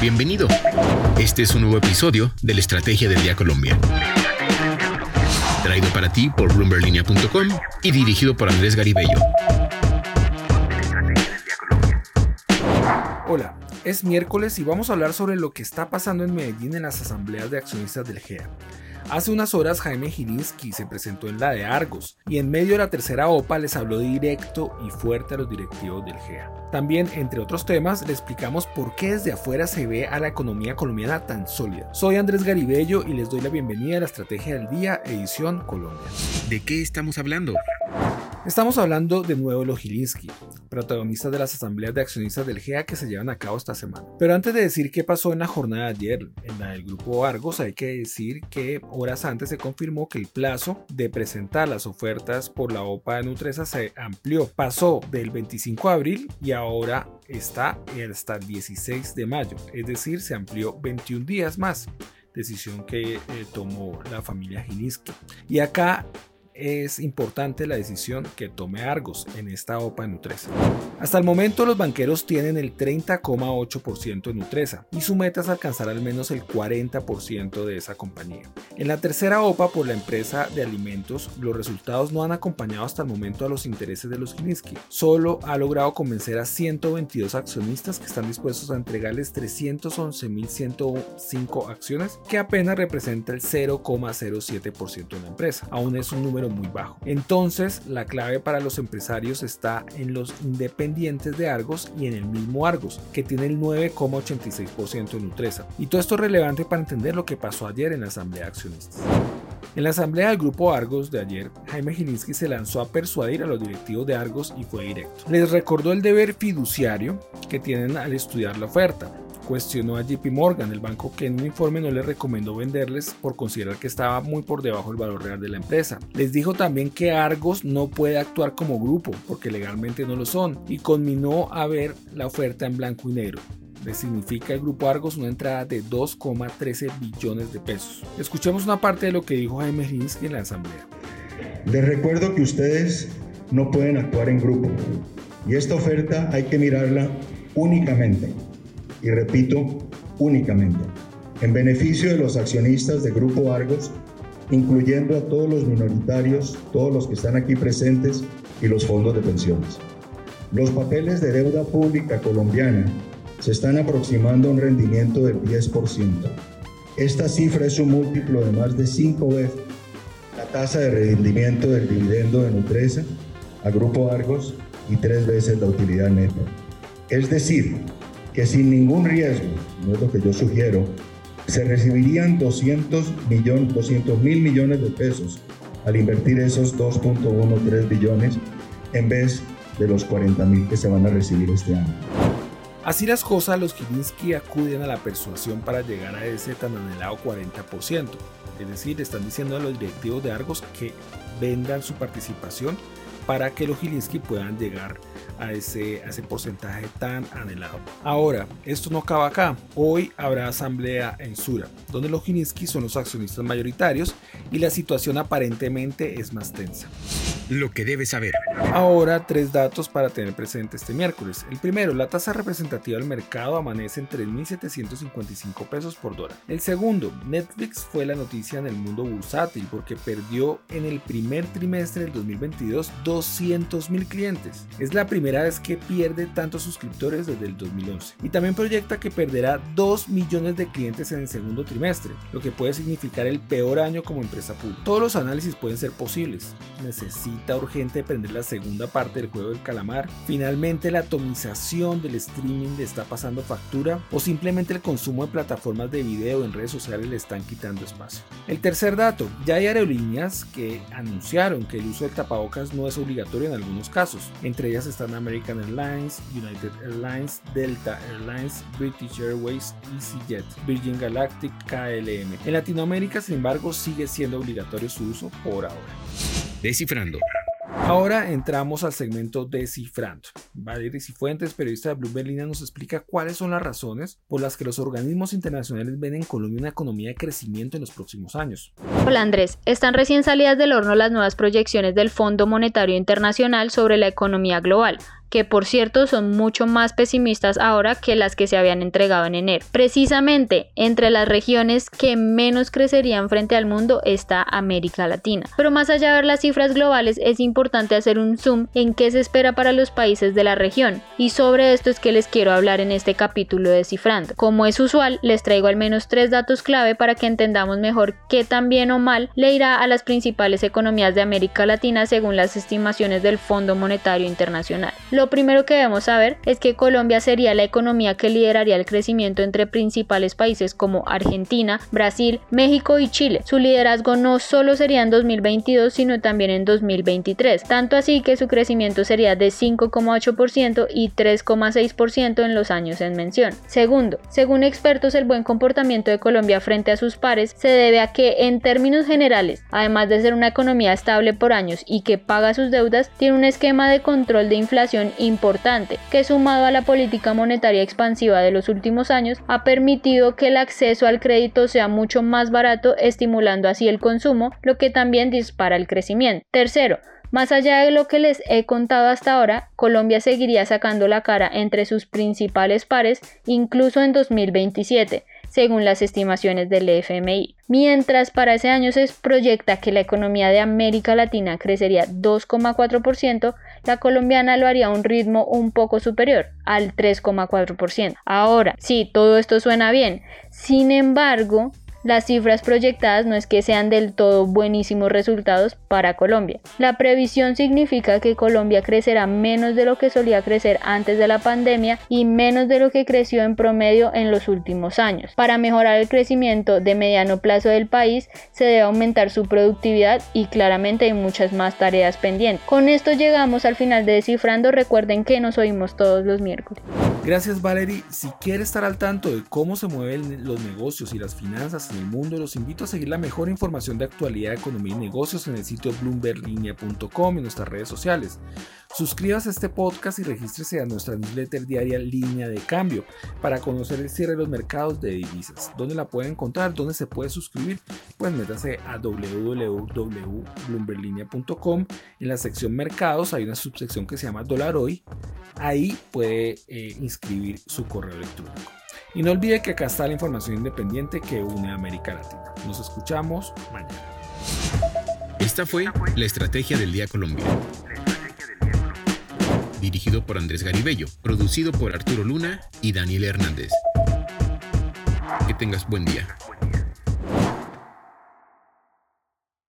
Bienvenido. Este es un nuevo episodio de la Estrategia del Día Colombia. Traído para ti por bloomberlinia.com y dirigido por Andrés Garibello. Hola, es miércoles y vamos a hablar sobre lo que está pasando en Medellín en las asambleas de accionistas del GEA. Hace unas horas Jaime Gilinski se presentó en la de Argos y en medio de la tercera OPA les habló directo y fuerte a los directivos del GEA. También, entre otros temas, le explicamos por qué desde afuera se ve a la economía colombiana tan sólida. Soy Andrés Garibello y les doy la bienvenida a la Estrategia del Día, edición Colombia. ¿De qué estamos hablando? Estamos hablando de Nuevo Lojilinski, protagonista de las asambleas de accionistas del GEA que se llevan a cabo esta semana. Pero antes de decir qué pasó en la jornada de ayer, en la del grupo Argos, hay que decir que horas antes se confirmó que el plazo de presentar las ofertas por la OPA de Nutresa se amplió. Pasó del 25 de abril y ahora está hasta el 16 de mayo, es decir, se amplió 21 días más decisión que eh, tomó la familia Gilinski. Y acá es importante la decisión que tome Argos en esta OPA en Nutresa. Hasta el momento los banqueros tienen el 30,8% en Nutresa y su meta es alcanzar al menos el 40% de esa compañía. En la tercera OPA por la empresa de alimentos, los resultados no han acompañado hasta el momento a los intereses de los Gilinski. Solo ha logrado convencer a 122 accionistas que están dispuestos a entregarles 311.105 acciones, que apenas representa el 0,07% de la empresa. Aún es un número muy bajo. Entonces, la clave para los empresarios está en los independientes de Argos y en el mismo Argos, que tiene el 9,86% en Nutresa. Y todo esto es relevante para entender lo que pasó ayer en la Asamblea de Accionistas. En la asamblea del grupo Argos de ayer, Jaime Gilinski se lanzó a persuadir a los directivos de Argos y fue directo. Les recordó el deber fiduciario que tienen al estudiar la oferta, cuestionó a JP Morgan, el banco que en un informe no le recomendó venderles por considerar que estaba muy por debajo del valor real de la empresa. Les dijo también que Argos no puede actuar como grupo porque legalmente no lo son y conminó a ver la oferta en blanco y negro. Le significa el grupo Argos una entrada de 2,13 billones de pesos. Escuchemos una parte de lo que dijo Jaime Rinsky en la asamblea. Les recuerdo que ustedes no pueden actuar en grupo y esta oferta hay que mirarla únicamente y repito, únicamente, en beneficio de los accionistas de Grupo Argos, incluyendo a todos los minoritarios, todos los que están aquí presentes y los fondos de pensiones. Los papeles de deuda pública colombiana se están aproximando a un rendimiento del 10%. Esta cifra es un múltiplo de más de 5 veces la tasa de rendimiento del dividendo de Nutresa a Grupo Argos y tres veces la utilidad neta. Es decir, que sin ningún riesgo, no es lo que yo sugiero, se recibirían 200 millones, 200 mil millones de pesos al invertir esos 2.13 billones en vez de los 40 mil que se van a recibir este año. Así las cosas, los Gilinski acuden a la persuasión para llegar a ese tan anhelado 40%. Es decir, están diciendo a los directivos de Argos que vendan su participación para que los Gilinski puedan llegar a ese, ese porcentaje tan anhelado. Ahora, esto no acaba acá. Hoy habrá asamblea en Sura, donde los Gilinski son los accionistas mayoritarios y la situación aparentemente es más tensa. Lo que debes saber. Ahora, tres datos para tener presente este miércoles. El primero, la tasa representativa del mercado amanece en 3.755 pesos por dólar. El segundo, Netflix fue la noticia en el mundo bursátil porque perdió en el primer trimestre del 2022 200.000 clientes. Es la primera vez que pierde tantos suscriptores desde el 2011. Y también proyecta que perderá 2 millones de clientes en el segundo trimestre, lo que puede significar el peor año como empresa pública. Todos los análisis pueden ser posibles. Necesita urgente prender la segunda parte del juego del calamar. Finalmente la atomización del streaming le está pasando factura o simplemente el consumo de plataformas de video en redes sociales le están quitando espacio. El tercer dato, ya hay aerolíneas que anunciaron que el uso del tapabocas no es obligatorio en algunos casos. Entre ellas están American Airlines, United Airlines, Delta Airlines, British Airways, EasyJet, Virgin Galactic, KLM. En Latinoamérica, sin embargo, sigue siendo obligatorio su uso por ahora. Descifrando. Ahora entramos al segmento Descifrando. Valeria Cifuentes, periodista de Bloomberg Línea, nos explica cuáles son las razones por las que los organismos internacionales ven en Colombia una economía de crecimiento en los próximos años. Hola Andrés, están recién salidas del horno las nuevas proyecciones del Fondo Monetario Internacional sobre la economía global que por cierto son mucho más pesimistas ahora que las que se habían entregado en enero. Precisamente entre las regiones que menos crecerían frente al mundo está América Latina. Pero más allá de ver las cifras globales es importante hacer un zoom en qué se espera para los países de la región y sobre esto es que les quiero hablar en este capítulo de Cifrando. Como es usual, les traigo al menos tres datos clave para que entendamos mejor qué tan bien o mal le irá a las principales economías de América Latina según las estimaciones del Fondo Monetario Internacional. Lo primero que debemos saber es que Colombia sería la economía que lideraría el crecimiento entre principales países como Argentina, Brasil, México y Chile. Su liderazgo no solo sería en 2022, sino también en 2023, tanto así que su crecimiento sería de 5,8% y 3,6% en los años en mención. Segundo, según expertos, el buen comportamiento de Colombia frente a sus pares se debe a que, en términos generales, además de ser una economía estable por años y que paga sus deudas, tiene un esquema de control de inflación importante, que sumado a la política monetaria expansiva de los últimos años, ha permitido que el acceso al crédito sea mucho más barato, estimulando así el consumo, lo que también dispara el crecimiento. Tercero, más allá de lo que les he contado hasta ahora, Colombia seguiría sacando la cara entre sus principales pares incluso en 2027, según las estimaciones del FMI. Mientras para ese año se proyecta que la economía de América Latina crecería 2,4%, la colombiana lo haría a un ritmo un poco superior, al 3,4%. Ahora, sí, todo esto suena bien. Sin embargo, las cifras proyectadas no es que sean del todo buenísimos resultados para Colombia. La previsión significa que Colombia crecerá menos de lo que solía crecer antes de la pandemia y menos de lo que creció en promedio en los últimos años. Para mejorar el crecimiento de mediano plazo del país se debe aumentar su productividad y claramente hay muchas más tareas pendientes. Con esto llegamos al final de Descifrando. Recuerden que nos oímos todos los miércoles. Gracias Valerie. Si quiere estar al tanto de cómo se mueven los negocios y las finanzas en el mundo, los invito a seguir la mejor información de actualidad, economía y negocios en el sitio bloomberlinia.com y nuestras redes sociales. Suscríbase a este podcast y regístrese a nuestra newsletter diaria Línea de Cambio para conocer el cierre de los mercados de divisas. ¿Dónde la puede encontrar? ¿Dónde se puede suscribir? Pues métase a www.bloomberlinia.com. En la sección mercados hay una subsección que se llama Dólar Hoy. Ahí puede eh, inscribir su correo electrónico. Y no olvide que acá está la información independiente que une a América Latina. Nos escuchamos mañana. Esta fue la Estrategia del Día Colombia. Dirigido por Andrés Garibello, producido por Arturo Luna y Daniel Hernández. Que tengas buen día.